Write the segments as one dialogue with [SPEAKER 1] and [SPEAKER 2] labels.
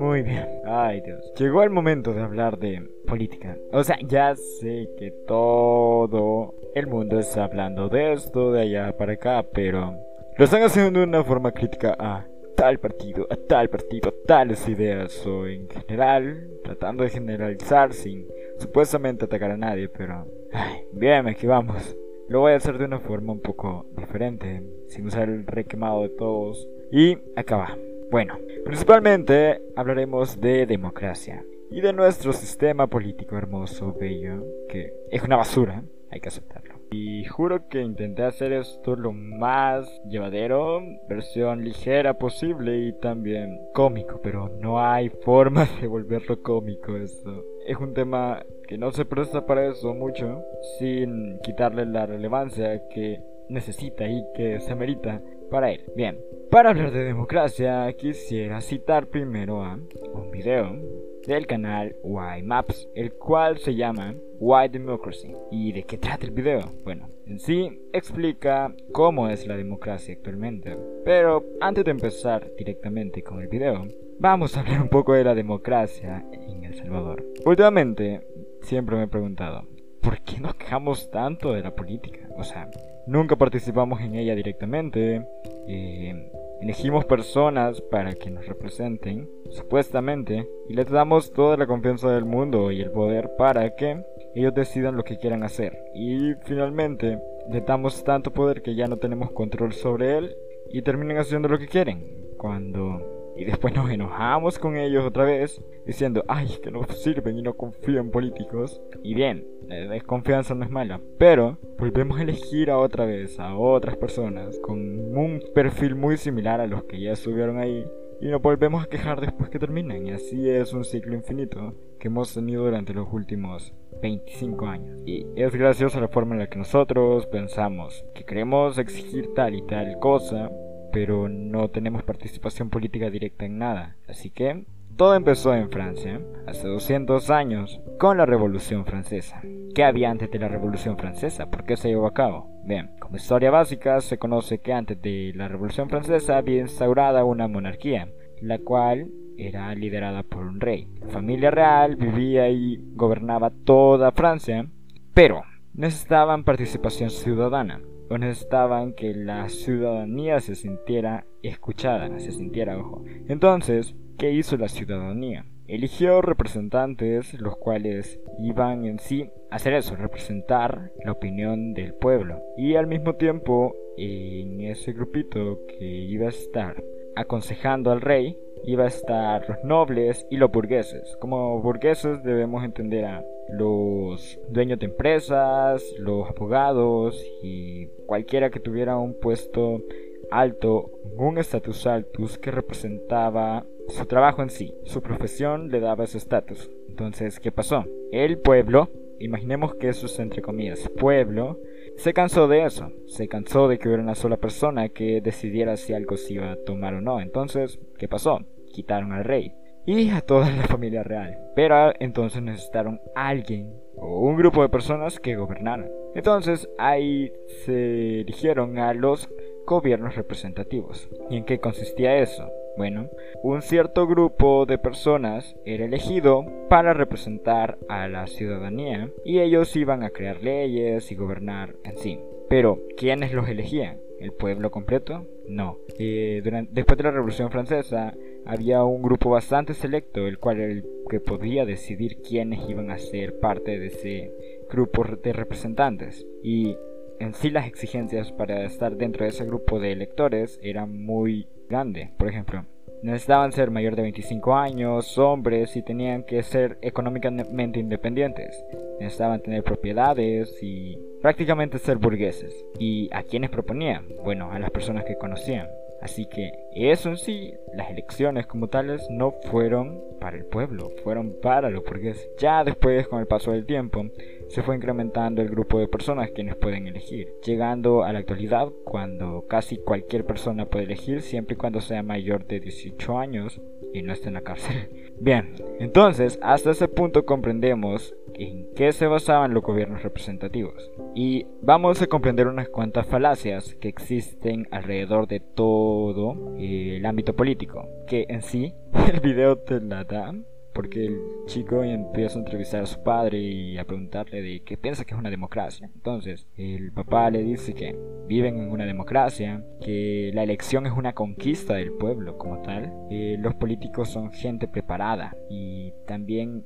[SPEAKER 1] Muy bien. Ay, Dios. Llegó el momento de hablar de política. O sea, ya sé que todo el mundo está hablando de esto, de allá para acá, pero lo están haciendo de una forma crítica a tal partido, a tal partido, a tales ideas, o en general, tratando de generalizar sin supuestamente atacar a nadie, pero... Ay, bien, aquí vamos. Lo voy a hacer de una forma un poco diferente, sin usar el requemado de todos. Y acá va. Bueno, principalmente hablaremos de democracia y de nuestro sistema político hermoso, bello, que es una basura, hay que aceptarlo. Y juro que intenté hacer esto lo más llevadero, versión ligera posible y también cómico, pero no hay forma de volverlo cómico esto. Es un tema que no se presta para eso mucho, sin quitarle la relevancia que necesita y que se merita para él. Bien, para hablar de democracia quisiera citar primero a un video del canal Why Maps, el cual se llama Why Democracy. ¿Y de qué trata el video? Bueno, en sí explica cómo es la democracia actualmente. Pero antes de empezar directamente con el video, vamos a hablar un poco de la democracia en El Salvador. Últimamente siempre me he preguntado, ¿por qué nos quejamos tanto de la política? O sea, nunca participamos en ella directamente. Eh, elegimos personas para que nos representen, supuestamente, y les damos toda la confianza del mundo y el poder para que ellos decidan lo que quieran hacer. Y finalmente, les damos tanto poder que ya no tenemos control sobre él y terminan haciendo lo que quieren. Cuando y después nos enojamos con ellos otra vez, diciendo, ay, que no sirven y no confío en políticos. Y bien, la desconfianza no es mala, pero volvemos a elegir a otra vez a otras personas con un perfil muy similar a los que ya estuvieron ahí. Y nos volvemos a quejar después que terminan. Y así es un ciclo infinito que hemos tenido durante los últimos 25 años. Y es graciosa la forma en la que nosotros pensamos que queremos exigir tal y tal cosa pero no tenemos participación política directa en nada. Así que todo empezó en Francia, hace 200 años, con la Revolución Francesa. ¿Qué había antes de la Revolución Francesa? ¿Por qué se llevó a cabo? Bien, como historia básica se conoce que antes de la Revolución Francesa había instaurada una monarquía, la cual era liderada por un rey. La familia real vivía y gobernaba toda Francia, pero necesitaban participación ciudadana necesitaban que la ciudadanía se sintiera escuchada, se sintiera ojo. Entonces, ¿qué hizo la ciudadanía? Eligió representantes los cuales iban en sí a hacer eso, representar la opinión del pueblo. Y al mismo tiempo, en ese grupito que iba a estar aconsejando al rey, iba a estar los nobles y los burgueses. Como burgueses debemos entender a los dueños de empresas, los abogados y cualquiera que tuviera un puesto alto, un estatus altus que representaba su trabajo en sí, su profesión le daba ese estatus. Entonces, ¿qué pasó? El pueblo, imaginemos que eso es entre comillas, pueblo, se cansó de eso, se cansó de que hubiera una sola persona que decidiera si algo se iba a tomar o no. Entonces, ¿qué pasó? Quitaron al rey y a toda la familia real. Pero entonces necesitaron alguien o un grupo de personas que gobernaran. Entonces ahí se eligieron a los gobiernos representativos. ¿Y en qué consistía eso? Bueno, un cierto grupo de personas era elegido para representar a la ciudadanía y ellos iban a crear leyes y gobernar en sí. Pero, ¿quiénes los elegían? ¿El pueblo completo? No. Eh, después de la Revolución Francesa había un grupo bastante selecto, el cual el que podía decidir quiénes iban a ser parte de ese grupo de representantes. Y en sí las exigencias para estar dentro de ese grupo de electores eran muy grandes. Por ejemplo, necesitaban ser mayor de 25 años, hombres y tenían que ser económicamente independientes. Necesitaban tener propiedades y prácticamente ser burgueses. ¿Y a quiénes proponían? Bueno, a las personas que conocían. Así que eso en sí, las elecciones como tales no fueron para el pueblo, fueron para los burgueses. Ya después, con el paso del tiempo, se fue incrementando el grupo de personas quienes pueden elegir, llegando a la actualidad cuando casi cualquier persona puede elegir siempre y cuando sea mayor de 18 años y no esté en la cárcel. Bien, entonces hasta ese punto comprendemos en qué se basaban los gobiernos representativos. Y vamos a comprender unas cuantas falacias que existen alrededor de todo el ámbito político, que en sí el video te la da porque el chico empieza a entrevistar a su padre y a preguntarle de qué piensa que es una democracia. Entonces, el papá le dice que viven en una democracia, que la elección es una conquista del pueblo como tal, eh, los políticos son gente preparada y también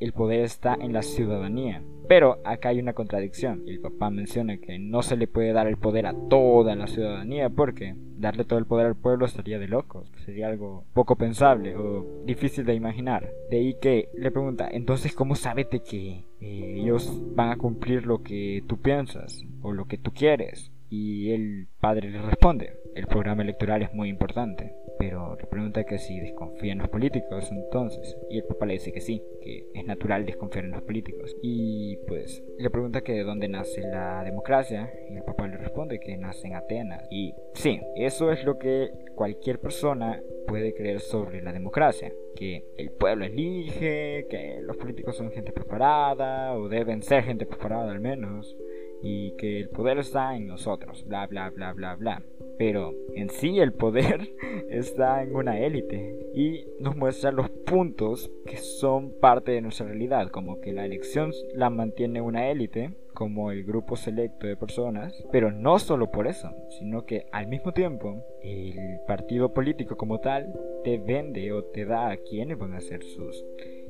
[SPEAKER 1] el poder está en la ciudadanía. Pero acá hay una contradicción. El papá menciona que no se le puede dar el poder a toda la ciudadanía porque darle todo el poder al pueblo sería de locos. Sería algo poco pensable o difícil de imaginar. De ahí que le pregunta, entonces ¿cómo sabes de que eh, ellos van a cumplir lo que tú piensas o lo que tú quieres? Y el padre le responde, el programa electoral es muy importante. Pero le pregunta que si desconfía en los políticos entonces. Y el papá le dice que sí, que es natural desconfiar en los políticos. Y pues le pregunta que de dónde nace la democracia. Y el papá le responde que nace en Atenas. Y sí, eso es lo que cualquier persona puede creer sobre la democracia. Que el pueblo elige, que los políticos son gente preparada, o deben ser gente preparada al menos y que el poder está en nosotros, bla, bla, bla, bla, bla. Pero en sí el poder está en una élite y nos muestra los puntos que son parte de nuestra realidad, como que la elección la mantiene una élite, como el grupo selecto de personas, pero no solo por eso, sino que al mismo tiempo el partido político como tal te vende o te da a quienes van a ser sus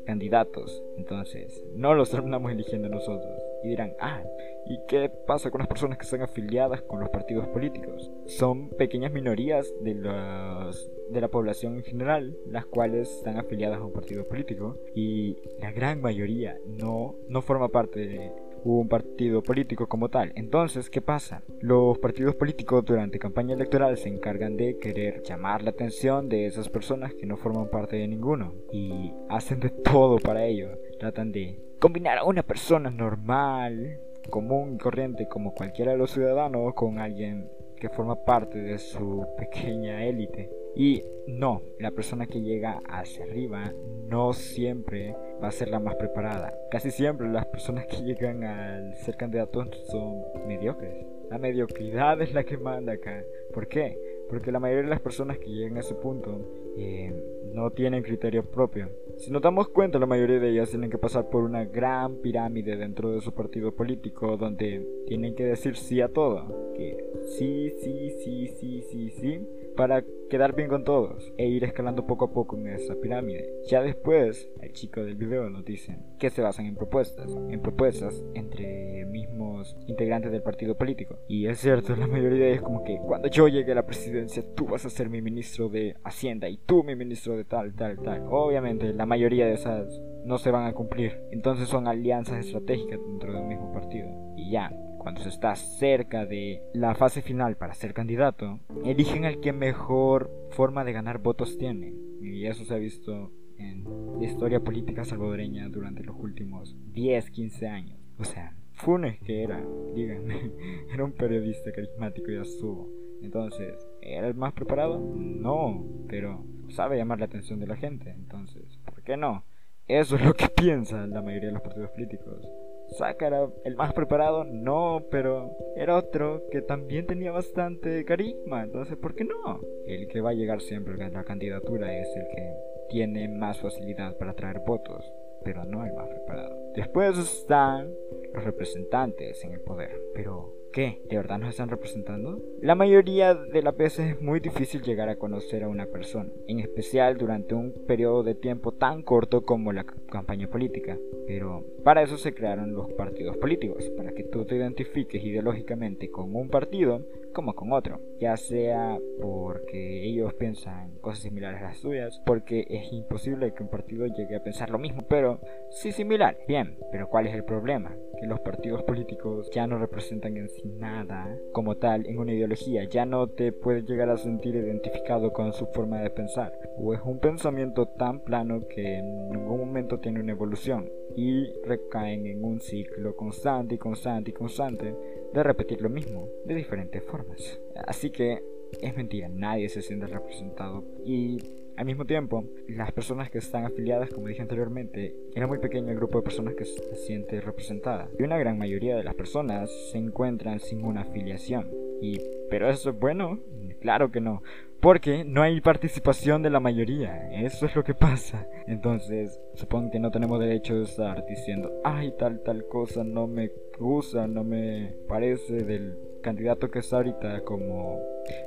[SPEAKER 1] candidatos. Entonces, no los terminamos eligiendo nosotros. Y dirán, ah, ¿y qué pasa con las personas que están afiliadas con los partidos políticos? Son pequeñas minorías de, los, de la población en general, las cuales están afiliadas a un partido político. Y la gran mayoría no, no forma parte de un partido político como tal. Entonces, ¿qué pasa? Los partidos políticos durante campaña electoral se encargan de querer llamar la atención de esas personas que no forman parte de ninguno y hacen de todo para ello. Tratan de combinar a una persona normal, común y corriente como cualquiera de los ciudadanos con alguien que forma parte de su pequeña élite. Y no, la persona que llega hacia arriba no siempre va a ser la más preparada. Casi siempre las personas que llegan al ser candidatos son mediocres. La mediocridad es la que manda acá. ¿Por qué? Porque la mayoría de las personas que llegan a ese punto eh, no tienen criterio propio. Si nos damos cuenta, la mayoría de ellas tienen que pasar por una gran pirámide dentro de su partido político donde tienen que decir sí a todo. Que sí, sí, sí, sí, sí, sí para quedar bien con todos e ir escalando poco a poco en esa pirámide. Ya después, el chico del video nos dice que se basan en propuestas, en propuestas entre mismos integrantes del partido político. Y es cierto, la mayoría es como que cuando yo llegue a la presidencia, tú vas a ser mi ministro de Hacienda y tú mi ministro de tal, tal, tal. Obviamente, la mayoría de esas no se van a cumplir. Entonces son alianzas estratégicas dentro del mismo partido. Y ya, cuando se está cerca de la fase final para ser candidato, eligen al que mejor forma de ganar votos tiene. Y eso se ha visto en la historia política salvadoreña durante los últimos 10, 15 años. O sea, Funes que era, díganme, era un periodista carismático y estuvo. Entonces, ¿era el más preparado? No, pero sabe llamar la atención de la gente. Entonces, ¿por qué no? Eso es lo que piensan la mayoría de los partidos políticos. Saka era el más preparado, no, pero era otro que también tenía bastante carisma, entonces ¿por qué no? El que va a llegar siempre a la candidatura es el que tiene más facilidad para traer votos, pero no el más preparado. Después están los representantes en el poder, pero ¿Qué? ¿De verdad nos están representando? La mayoría de las veces es muy difícil llegar a conocer a una persona, en especial durante un periodo de tiempo tan corto como la campaña política. Pero para eso se crearon los partidos políticos, para que tú te identifiques ideológicamente con un partido como con otro, ya sea porque ellos piensan cosas similares a las tuyas, porque es imposible que un partido llegue a pensar lo mismo, pero sí similar. Bien, pero ¿cuál es el problema? Que los partidos políticos ya no representan en sí nada como tal en una ideología, ya no te puedes llegar a sentir identificado con su forma de pensar, o es un pensamiento tan plano que en ningún momento tiene una evolución y recaen en un ciclo constante y constante y constante de repetir lo mismo de diferentes formas. Así que es mentira, nadie se siente representado y al mismo tiempo, las personas que están afiliadas, como dije anteriormente, era muy pequeño el grupo de personas que se siente representada. Y una gran mayoría de las personas se encuentran sin una afiliación. Y, ¿Pero eso es bueno? Claro que no. Porque no hay participación de la mayoría. Eso es lo que pasa. Entonces, supongo que no tenemos derecho a estar diciendo, ay, tal, tal cosa no me gusta, no me parece del candidato que está ahorita como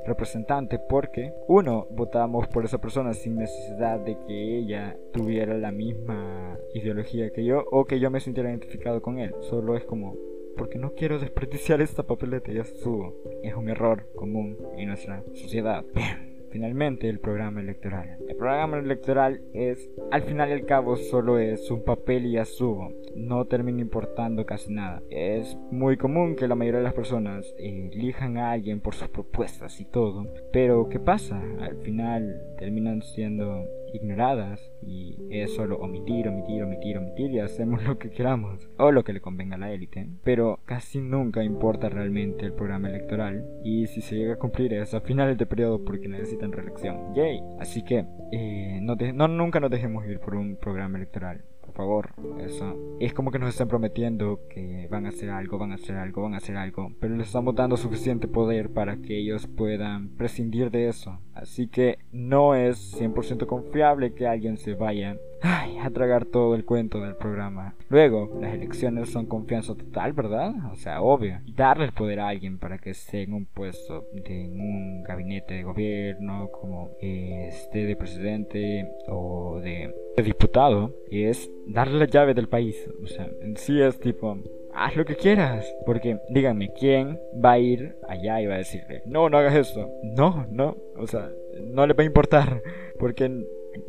[SPEAKER 1] representante porque uno votamos por esa persona sin necesidad de que ella tuviera la misma ideología que yo o que yo me sintiera identificado con él. Solo es como porque no quiero desperdiciar esta papeleta ya subo es un error común en nuestra sociedad Finalmente, el programa electoral. El programa electoral es, al final y al cabo, solo es un papel y ya subo. No termina importando casi nada. Es muy común que la mayoría de las personas elijan a alguien por sus propuestas y todo. Pero, ¿qué pasa? Al final terminan siendo ignoradas y es solo omitir, omitir, omitir, omitir y hacemos lo que queramos o lo que le convenga a la élite. Pero casi nunca importa realmente el programa electoral y si se llega a cumplir es a finales de periodo porque necesitan reelección. Yay. Así que eh, no, no, nunca nos dejemos ir por un programa electoral favor, eso. Es como que nos están prometiendo que van a hacer algo, van a hacer algo, van a hacer algo, pero les estamos dando suficiente poder para que ellos puedan prescindir de eso. Así que no es 100% confiable que alguien se vaya Ay, a tragar todo el cuento del programa. Luego, las elecciones son confianza total, ¿verdad? O sea, obvio. Darle el poder a alguien para que esté en un puesto, de, un gabinete de gobierno, como esté de presidente o de, de diputado, es darle la llave del país. O sea, en sí es tipo, haz lo que quieras. Porque díganme, ¿quién va a ir allá y va a decirle, no, no hagas esto? No, no, o sea, no le va a importar. Porque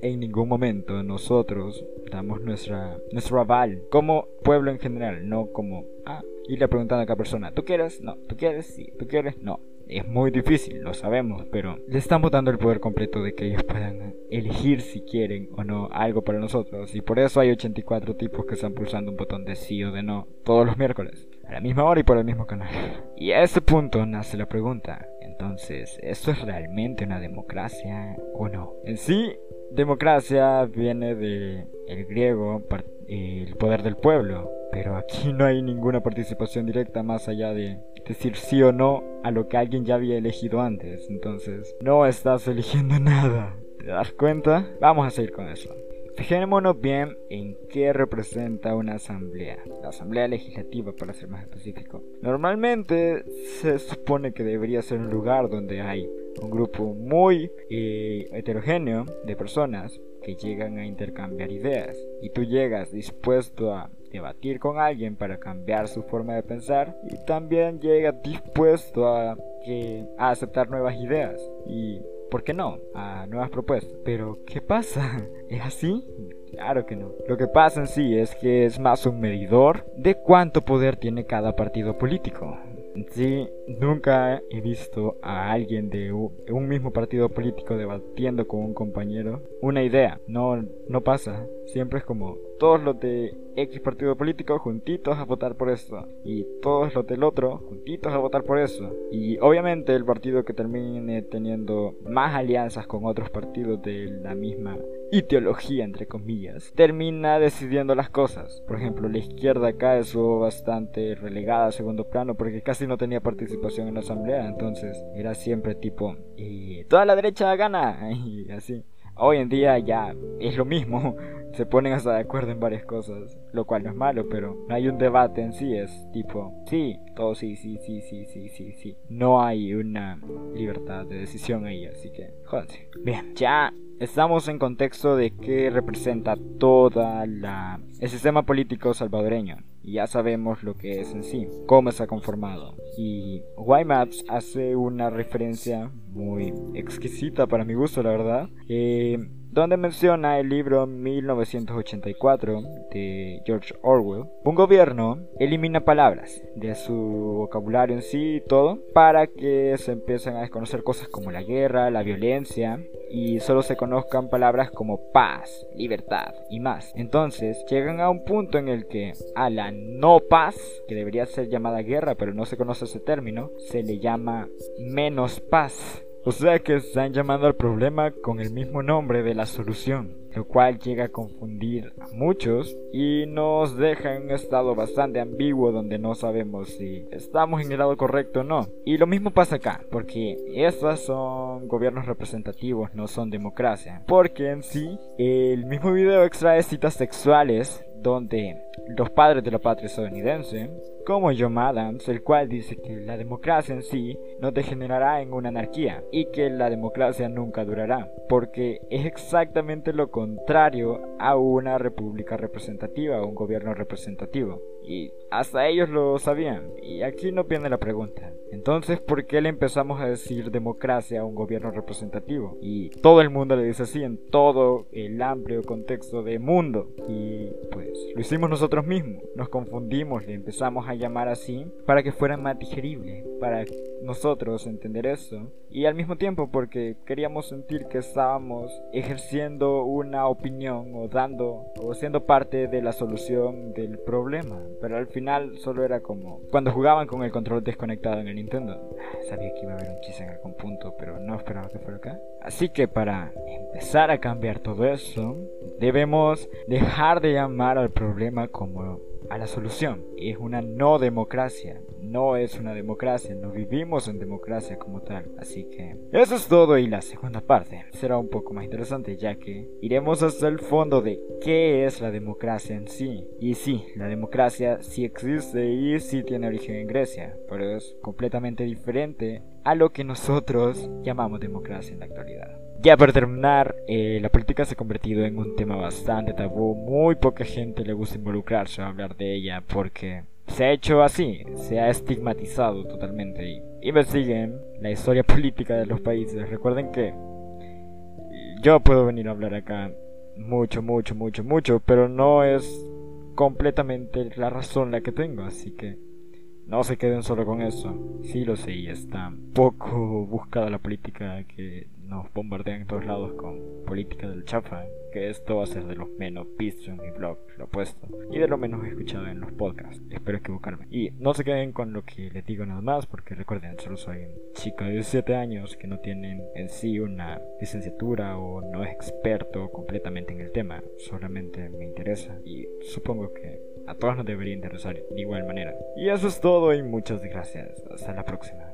[SPEAKER 1] en ningún momento nosotros damos nuestra, nuestro aval como pueblo en general, no como, ah, irle preguntando a cada persona, ¿tú quieres? No, ¿tú quieres? Sí, ¿tú quieres? No. Es muy difícil, lo sabemos, pero le estamos dando el poder completo de que ellos puedan elegir si quieren o no algo para nosotros. Y por eso hay 84 tipos que están pulsando un botón de sí o de no todos los miércoles, a la misma hora y por el mismo canal. Y a ese punto nace la pregunta, entonces, ¿esto es realmente una democracia o no? En sí, democracia viene de el griego, el poder del pueblo, pero aquí no hay ninguna participación directa más allá de decir sí o no a lo que alguien ya había elegido antes. Entonces, no estás eligiendo nada. ¿Te das cuenta? Vamos a seguir con eso. Fijémonos bien en qué representa una asamblea, la asamblea legislativa para ser más específico. Normalmente se supone que debería ser un lugar donde hay un grupo muy eh, heterogéneo de personas que llegan a intercambiar ideas y tú llegas dispuesto a debatir con alguien para cambiar su forma de pensar y también llegas dispuesto a, a aceptar nuevas ideas y ¿por qué no? A nuevas propuestas. Pero, ¿qué pasa? ¿Es así? Claro que no. Lo que pasa en sí es que es más un medidor de cuánto poder tiene cada partido político. Sí, nunca he visto a alguien de un mismo partido político debatiendo con un compañero una idea. No, no pasa. Siempre es como todos los de X partido político juntitos a votar por esto. Y todos los del otro juntitos a votar por eso. Y obviamente el partido que termine teniendo más alianzas con otros partidos de la misma ideología, entre comillas, termina decidiendo las cosas. Por ejemplo, la izquierda acá estuvo bastante relegada a segundo plano porque casi no tenía participación en la asamblea. Entonces era siempre tipo, y toda la derecha gana. Y así. Hoy en día ya es lo mismo, se ponen hasta de acuerdo en varias cosas, lo cual no es malo, pero no hay un debate en sí, es tipo, sí, todo sí, sí, sí, sí, sí, sí, sí. No hay una libertad de decisión ahí, así que, jódense. Bien, ya estamos en contexto de qué representa toda la el sistema político salvadoreño y ya sabemos lo que es en sí, cómo está conformado. Y Maps hace una referencia muy exquisita para mi gusto, la verdad. Eh, donde menciona el libro 1984 de George Orwell. Un gobierno elimina palabras de su vocabulario en sí y todo para que se empiecen a desconocer cosas como la guerra, la violencia y solo se conozcan palabras como paz, libertad y más. Entonces llegan a un punto en el que a la no paz, que debería ser llamada guerra pero no se conoce ese término, se le llama menos paz O sea que están llamando al problema con el mismo nombre de la solución, lo cual llega a confundir a muchos y nos deja en un estado bastante ambiguo donde no sabemos si estamos en el lado correcto o no. Y lo mismo pasa acá, porque estos son gobiernos representativos, no son democracia. Porque en sí, el mismo video extrae citas sexuales donde los padres de la patria estadounidense, como John Adams, el cual dice que la democracia en sí no degenerará en una anarquía y que la democracia nunca durará, porque es exactamente lo contrario a una república representativa o un gobierno representativo. Y hasta ellos lo sabían. Y aquí no viene la pregunta. Entonces, ¿por qué le empezamos a decir democracia a un gobierno representativo? Y todo el mundo le dice así en todo el amplio contexto de mundo. Y pues lo hicimos nosotros mismos. Nos confundimos, le empezamos a llamar así para que fuera más digerible, para nosotros entender eso. Y al mismo tiempo porque queríamos sentir que estábamos ejerciendo una opinión o dando o siendo parte de la solución del problema. Pero al final solo era como cuando jugaban con el control desconectado en el Nintendo. Sabía que iba a haber un chiste en algún punto, pero no esperaba que fuera acá. Así que para empezar a cambiar todo eso, debemos dejar de llamar al problema como a la solución. Es una no democracia. No es una democracia. No vivimos en democracia como tal. Así que eso es todo y la segunda parte será un poco más interesante ya que iremos hasta el fondo de qué es la democracia en sí. Y sí, la democracia sí existe y sí tiene origen en Grecia. Pero es completamente diferente a lo que nosotros llamamos democracia en la actualidad. Ya para terminar, eh, la política se ha convertido en un tema bastante tabú. Muy poca gente le gusta involucrarse o hablar de ella porque se ha hecho así, se ha estigmatizado totalmente. Y investiguen la historia política de los países. Recuerden que yo puedo venir a hablar acá mucho, mucho, mucho, mucho, pero no es completamente la razón la que tengo, así que no se queden solo con eso. Sí lo sé, y está poco buscada la política que nos bombardean en todos lados con política del chafa, que esto va a ser de los menos vistos en mi blog, lo opuesto, y de lo menos escuchado en los podcasts. Espero equivocarme. Y no se queden con lo que les digo nada más, porque recuerden, solo soy un de 17 años que no tiene en sí una licenciatura o no es experto completamente en el tema, solamente me interesa y supongo que a todos nos debería interesar de igual manera. Y eso es todo y muchas gracias. Hasta la próxima.